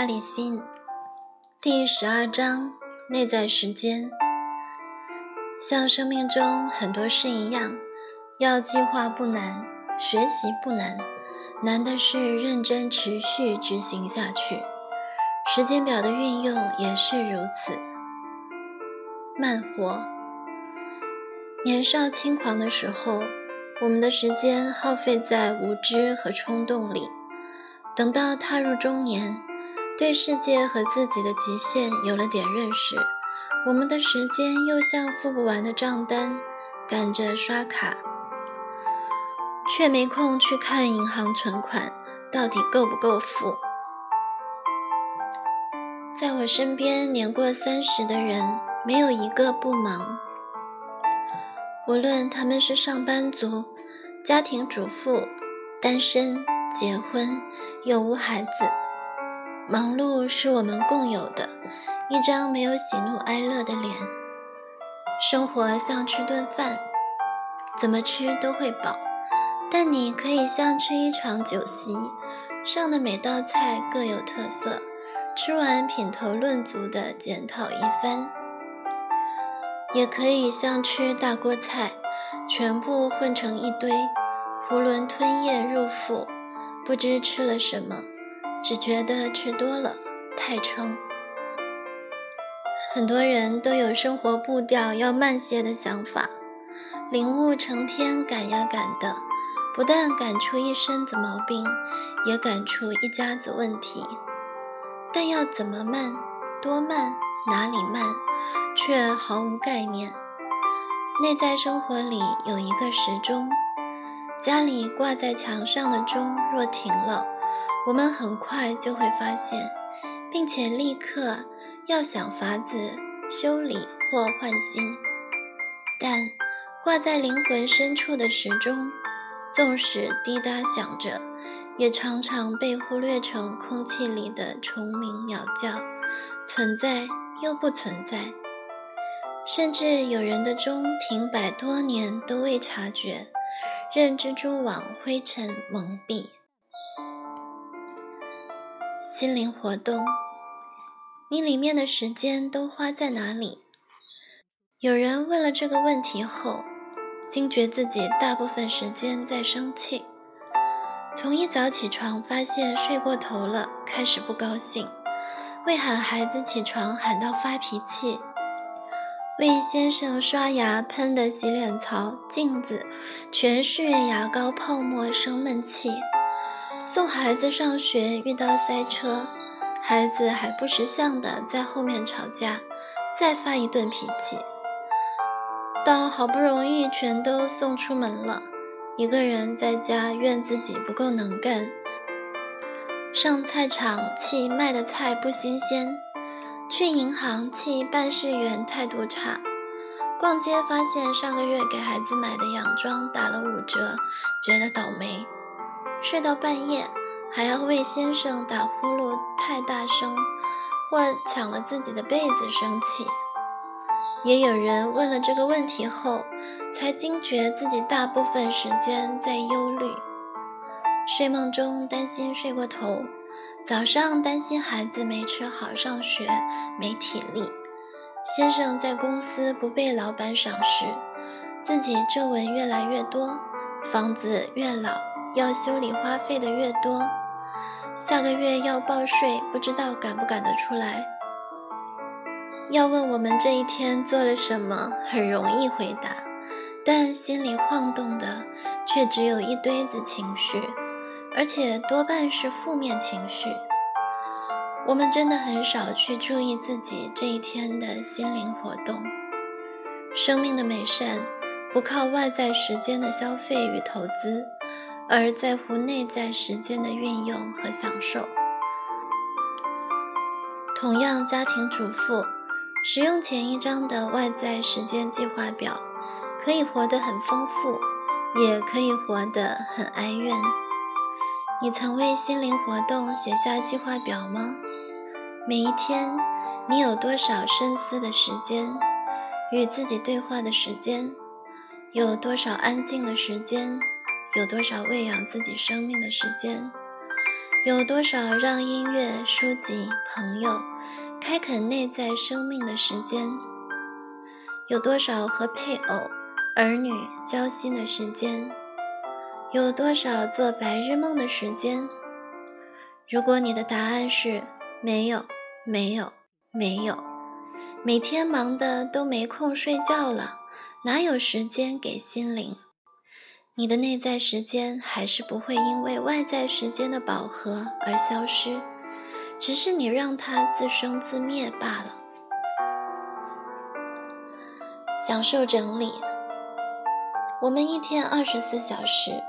李家理信第十二章：内在时间。像生命中很多事一样，要计划不难，学习不难，难的是认真持续执行下去。时间表的运用也是如此。慢活。年少轻狂的时候，我们的时间耗费在无知和冲动里；等到踏入中年，对世界和自己的极限有了点认识，我们的时间又像付不完的账单，赶着刷卡，却没空去看银行存款到底够不够付。在我身边，年过三十的人没有一个不忙，无论他们是上班族、家庭主妇、单身、结婚、有无孩子。忙碌是我们共有的，一张没有喜怒哀乐的脸。生活像吃顿饭，怎么吃都会饱，但你可以像吃一场酒席，上的每道菜各有特色，吃完品头论足的检讨一番；也可以像吃大锅菜，全部混成一堆，囫囵吞咽入腹，不知吃了什么。只觉得吃多了太撑。很多人都有生活步调要慢些的想法，领悟成天赶呀赶的，不但赶出一身子毛病，也赶出一家子问题。但要怎么慢，多慢，哪里慢，却毫无概念。内在生活里有一个时钟，家里挂在墙上的钟若停了。我们很快就会发现，并且立刻要想法子修理或换新。但挂在灵魂深处的时钟，纵使滴答响着，也常常被忽略成空气里的虫鸣鸟叫，存在又不存在。甚至有人的钟停摆多年都未察觉，任蜘蛛网灰尘蒙蔽。心灵活动，你里面的时间都花在哪里？有人问了这个问题后，惊觉自己大部分时间在生气。从一早起床发现睡过头了，开始不高兴；为喊孩子起床喊到发脾气；为先生刷牙喷的洗脸槽、镜子全是牙膏泡沫生闷气。送孩子上学遇到塞车，孩子还不识相的在后面吵架，再发一顿脾气。到好不容易全都送出门了，一个人在家怨自己不够能干。上菜场气卖的菜不新鲜，去银行气办事员态度差，逛街发现上个月给孩子买的洋装打了五折，觉得倒霉。睡到半夜，还要为先生打呼噜太大声，或抢了自己的被子生气。也有人问了这个问题后，才惊觉自己大部分时间在忧虑：睡梦中担心睡过头，早上担心孩子没吃好上学没体力，先生在公司不被老板赏识，自己皱纹越来越多，房子越老。要修理花费的越多，下个月要报税，不知道赶不赶得出来。要问我们这一天做了什么，很容易回答，但心里晃动的却只有一堆子情绪，而且多半是负面情绪。我们真的很少去注意自己这一天的心灵活动。生命的美善不靠外在时间的消费与投资。而在乎内在时间的运用和享受。同样，家庭主妇使用前一章的外在时间计划表，可以活得很丰富，也可以活得很哀怨。你曾为心灵活动写下计划表吗？每一天，你有多少深思的时间，与自己对话的时间，有多少安静的时间？有多少喂养自己生命的时间？有多少让音乐、书籍、朋友开垦内在生命的时间？有多少和配偶、儿女交心的时间？有多少做白日梦的时间？如果你的答案是没有，没有，没有，每天忙的都没空睡觉了，哪有时间给心灵？你的内在时间还是不会因为外在时间的饱和而消失，只是你让它自生自灭罢了。享受整理。我们一天二十四小时，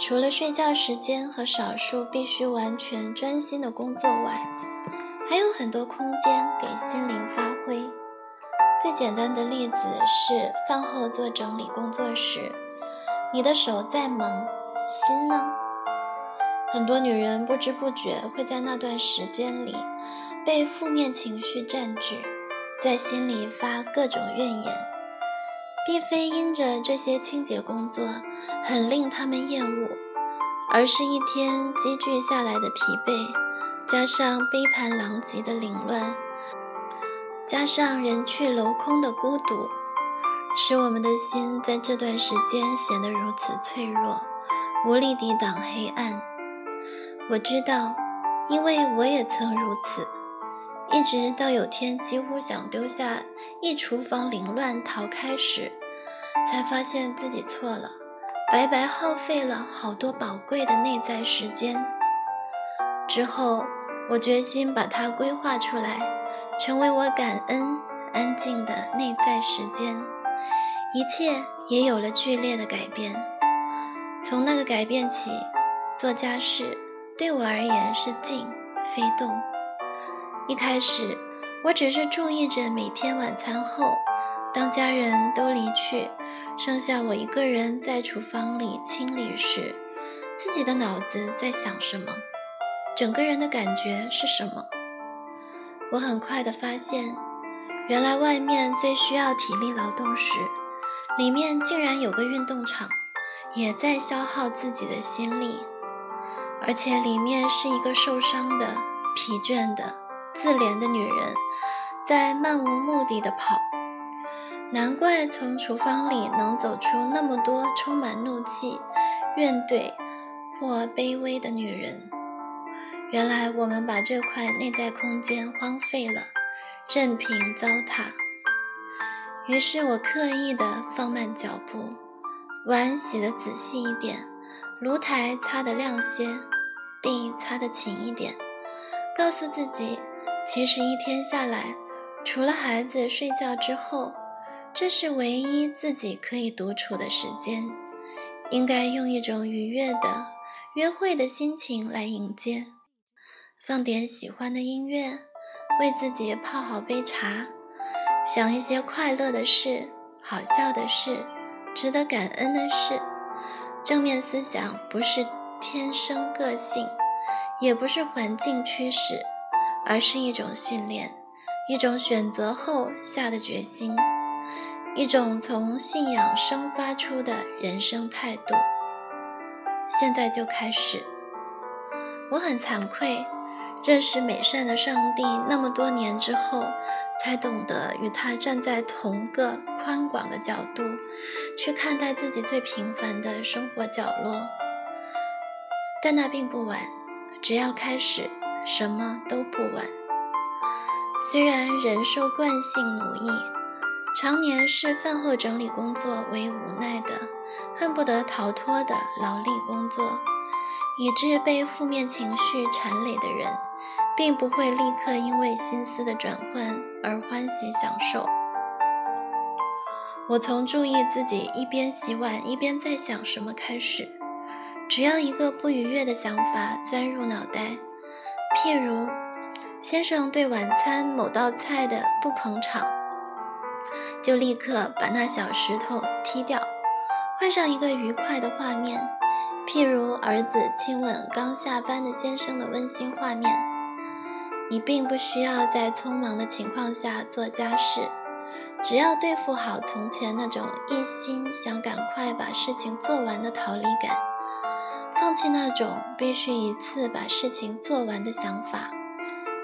除了睡觉时间和少数必须完全专心的工作外，还有很多空间给心灵发挥。最简单的例子是饭后做整理工作时。你的手再忙，心呢？很多女人不知不觉会在那段时间里被负面情绪占据，在心里发各种怨言，并非因着这些清洁工作很令他们厌恶，而是一天积聚下来的疲惫，加上杯盘狼藉的凌乱，加上人去楼空的孤独。使我们的心在这段时间显得如此脆弱，无力抵挡黑暗。我知道，因为我也曾如此，一直到有天几乎想丢下一厨房凌乱逃开时，才发现自己错了，白白耗费了好多宝贵的内在时间。之后，我决心把它规划出来，成为我感恩安静的内在时间。一切也有了剧烈的改变。从那个改变起，做家事对我而言是静非动。一开始，我只是注意着每天晚餐后，当家人都离去，剩下我一个人在厨房里清理时，自己的脑子在想什么，整个人的感觉是什么。我很快地发现，原来外面最需要体力劳动时。里面竟然有个运动场，也在消耗自己的心力，而且里面是一个受伤的、疲倦的、自怜的女人，在漫无目的的跑。难怪从厨房里能走出那么多充满怒气、怨怼或卑微的女人。原来我们把这块内在空间荒废了，任凭糟蹋。于是我刻意的放慢脚步，碗洗得仔细一点，炉台擦得亮些，地擦得勤一点，告诉自己，其实一天下来，除了孩子睡觉之后，这是唯一自己可以独处的时间，应该用一种愉悦的约会的心情来迎接，放点喜欢的音乐，为自己泡好杯茶。想一些快乐的事、好笑的事、值得感恩的事。正面思想不是天生个性，也不是环境驱使，而是一种训练，一种选择后下的决心，一种从信仰生发出的人生态度。现在就开始。我很惭愧。认识美善的上帝那么多年之后，才懂得与他站在同个宽广的角度，去看待自己最平凡的生活角落。但那并不晚，只要开始，什么都不晚。虽然人受惯性奴役，常年视饭后整理工作为无奈的、恨不得逃脱的劳力工作，以致被负面情绪缠累的人。并不会立刻因为心思的转换而欢喜享受。我从注意自己一边洗碗一边在想什么开始，只要一个不愉悦的想法钻入脑袋，譬如先生对晚餐某道菜的不捧场，就立刻把那小石头踢掉，换上一个愉快的画面，譬如儿子亲吻刚下班的先生的温馨画面。你并不需要在匆忙的情况下做家事，只要对付好从前那种一心想赶快把事情做完的逃离感，放弃那种必须一次把事情做完的想法，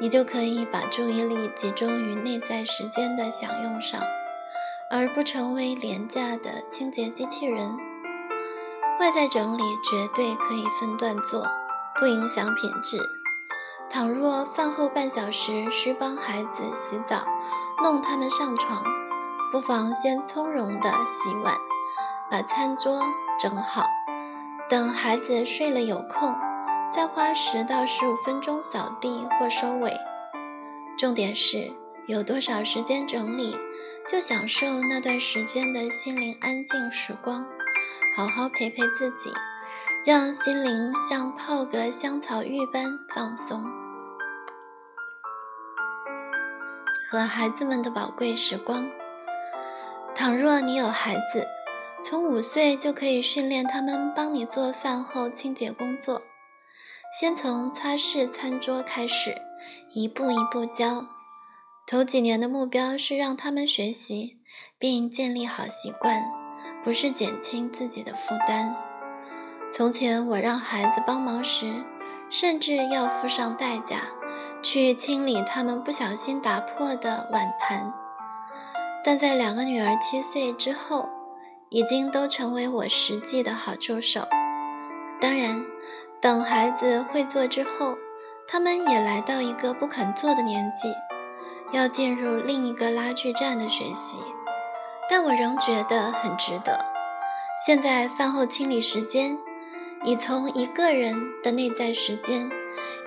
你就可以把注意力集中于内在时间的享用上，而不成为廉价的清洁机器人。外在整理绝对可以分段做，不影响品质。倘若饭后半小时需帮孩子洗澡、弄他们上床，不妨先从容地洗碗，把餐桌整好，等孩子睡了有空，再花十到十五分钟扫地或收尾。重点是有多少时间整理，就享受那段时间的心灵安静时光，好好陪陪自己，让心灵像泡个香草浴般放松。和孩子们的宝贵时光。倘若你有孩子，从五岁就可以训练他们帮你做饭后清洁工作。先从擦拭餐桌开始，一步一步教。头几年的目标是让他们学习并建立好习惯，不是减轻自己的负担。从前我让孩子帮忙时，甚至要付上代价。去清理他们不小心打破的碗盘，但在两个女儿七岁之后，已经都成为我实际的好助手。当然，等孩子会做之后，他们也来到一个不肯做的年纪，要进入另一个拉锯战的学习。但我仍觉得很值得。现在饭后清理时间，已从一个人的内在时间。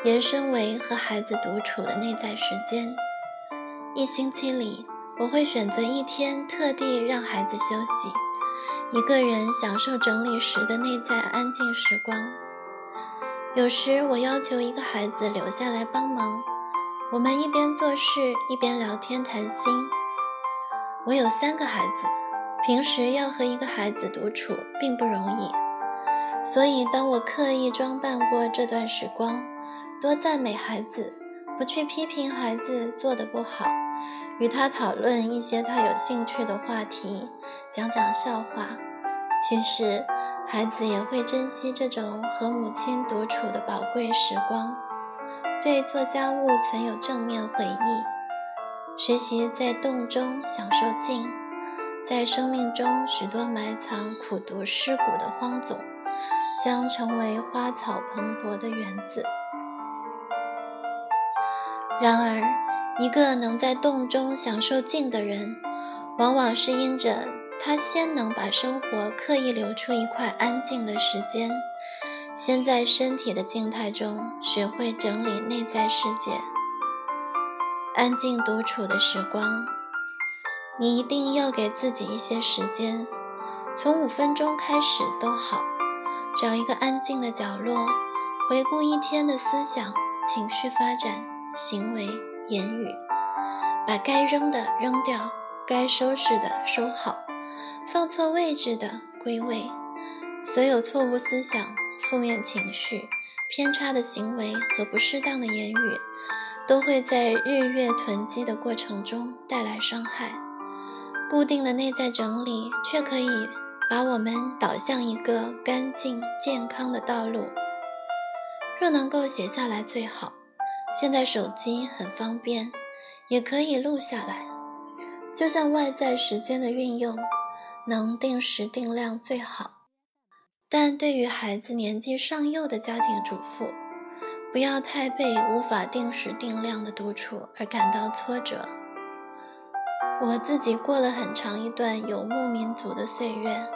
延伸为和孩子独处的内在时间。一星期里，我会选择一天，特地让孩子休息，一个人享受整理时的内在安静时光。有时，我要求一个孩子留下来帮忙，我们一边做事一边聊天谈心。我有三个孩子，平时要和一个孩子独处并不容易，所以当我刻意装扮过这段时光。多赞美孩子，不去批评孩子做的不好，与他讨论一些他有兴趣的话题，讲讲笑话。其实，孩子也会珍惜这种和母亲独处的宝贵时光，对做家务曾有正面回忆。学习在动中享受静，在生命中许多埋藏苦读尸骨的荒冢，将成为花草蓬勃的园子。然而，一个能在动中享受静的人，往往是因着他先能把生活刻意留出一块安静的时间，先在身体的静态中学会整理内在世界。安静独处的时光，你一定要给自己一些时间，从五分钟开始都好，找一个安静的角落，回顾一天的思想、情绪发展。行为、言语，把该扔的扔掉，该收拾的收好，放错位置的归位。所有错误思想、负面情绪、偏差的行为和不适当的言语，都会在日月囤积的过程中带来伤害。固定的内在整理，却可以把我们导向一个干净、健康的道路。若能够写下来，最好。现在手机很方便，也可以录下来。就像外在时间的运用，能定时定量最好。但对于孩子年纪尚幼的家庭主妇，不要太被无法定时定量的独处而感到挫折。我自己过了很长一段游牧民族的岁月，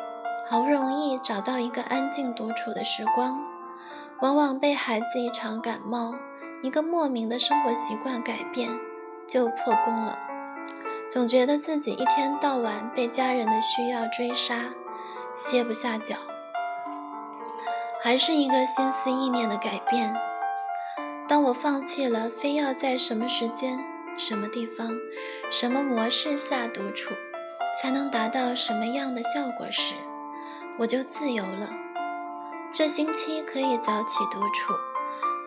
好不容易找到一个安静独处的时光，往往被孩子一场感冒。一个莫名的生活习惯改变就破功了，总觉得自己一天到晚被家人的需要追杀，歇不下脚。还是一个心思意念的改变。当我放弃了非要在什么时间、什么地方、什么模式下独处，才能达到什么样的效果时，我就自由了。这星期可以早起独处。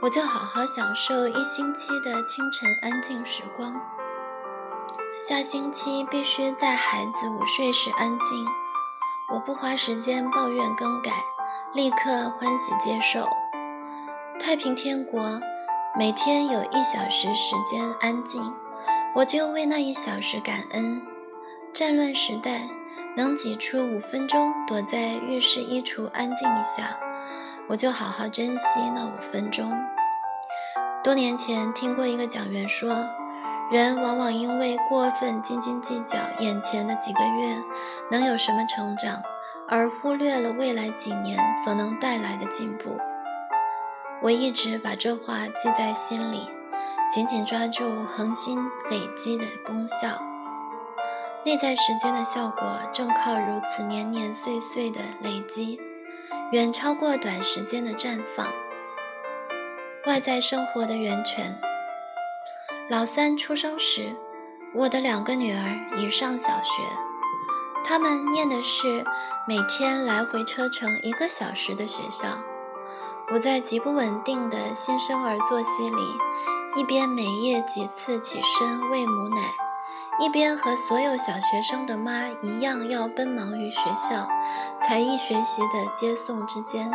我就好好享受一星期的清晨安静时光。下星期必须在孩子午睡时安静。我不花时间抱怨更改，立刻欢喜接受。太平天国每天有一小时时间安静，我就为那一小时感恩。战乱时代，能挤出五分钟躲在浴室衣橱安静一下，我就好好珍惜那五分钟。多年前听过一个讲员说，人往往因为过分斤斤计较眼前的几个月能有什么成长，而忽略了未来几年所能带来的进步。我一直把这话记在心里，紧紧抓住恒心累积的功效。内在时间的效果正靠如此年年岁岁的累积，远超过短时间的绽放。外在生活的源泉。老三出生时，我的两个女儿已上小学，她们念的是每天来回车程一个小时的学校。我在极不稳定的新生儿作息里，一边每夜几次起身喂母奶，一边和所有小学生的妈一样，要奔忙于学校才艺学习的接送之间。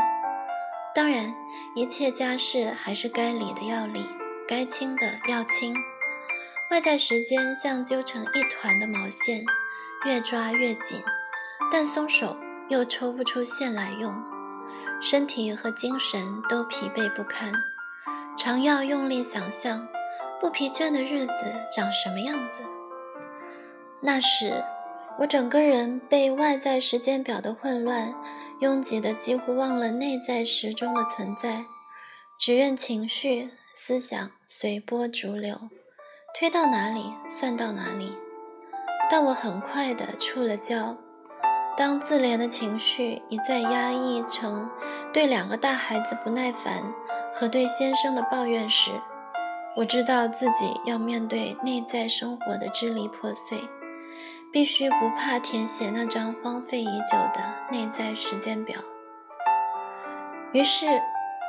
当然，一切家事还是该理的要理，该清的要清。外在时间像揪成一团的毛线，越抓越紧，但松手又抽不出线来用。身体和精神都疲惫不堪，常要用力想象不疲倦的日子长什么样子。那时，我整个人被外在时间表的混乱拥挤的，几乎忘了内在时钟的存在，只任情绪、思想随波逐流，推到哪里算到哪里。但我很快的触了礁。当自怜的情绪一再压抑成对两个大孩子不耐烦和对先生的抱怨时，我知道自己要面对内在生活的支离破碎，必须不怕填写那张荒废已久的内在时间表。于是，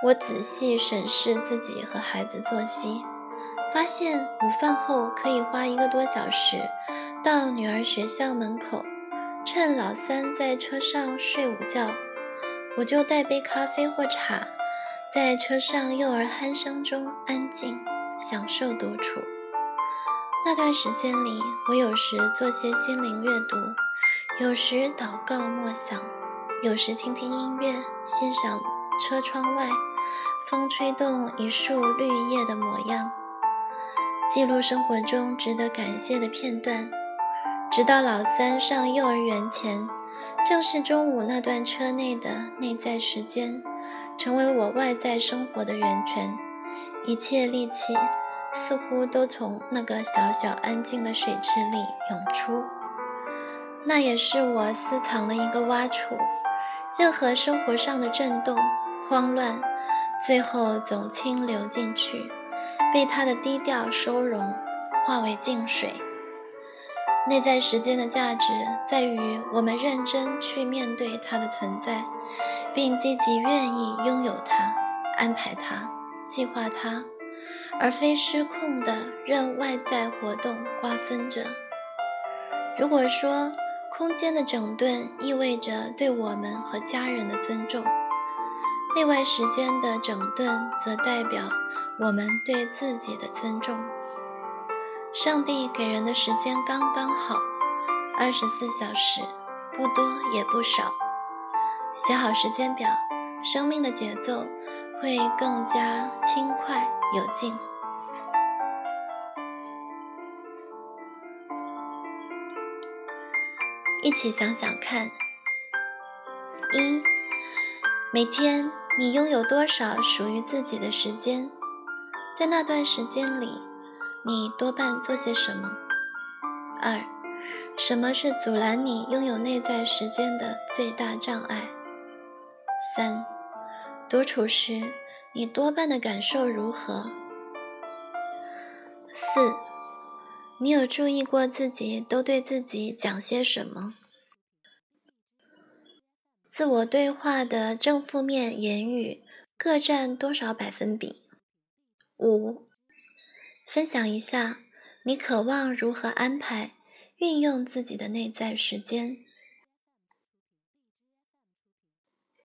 我仔细审视自己和孩子作息，发现午饭后可以花一个多小时到女儿学校门口。趁老三在车上睡午觉，我就带杯咖啡或茶，在车上幼儿鼾声中安静享受独处。那段时间里，我有时做些心灵阅读，有时祷告默想，有时听听音乐，欣赏车窗外风吹动一束绿叶的模样，记录生活中值得感谢的片段。直到老三上幼儿园前，正是中午那段车内的内在时间，成为我外在生活的源泉。一切力气似乎都从那个小小安静的水池里涌出，那也是我私藏的一个洼处。任何生活上的震动、慌乱，最后总清流进去，被它的低调收容，化为静水。内在时间的价值在于我们认真去面对它的存在，并积极愿意拥有它、安排它、计划它，而非失控的任外在活动瓜分着。如果说空间的整顿意味着对我们和家人的尊重，内外时间的整顿则代表我们对自己的尊重。上帝给人的时间刚刚好，二十四小时，不多也不少。写好时间表，生命的节奏会更加轻快有劲。一起想想看：一，每天你拥有多少属于自己的时间？在那段时间里。你多半做些什么？二，什么是阻拦你拥有内在时间的最大障碍？三，独处时你多半的感受如何？四，你有注意过自己都对自己讲些什么？自我对话的正负面言语各占多少百分比？五。分享一下，你渴望如何安排、运用自己的内在时间？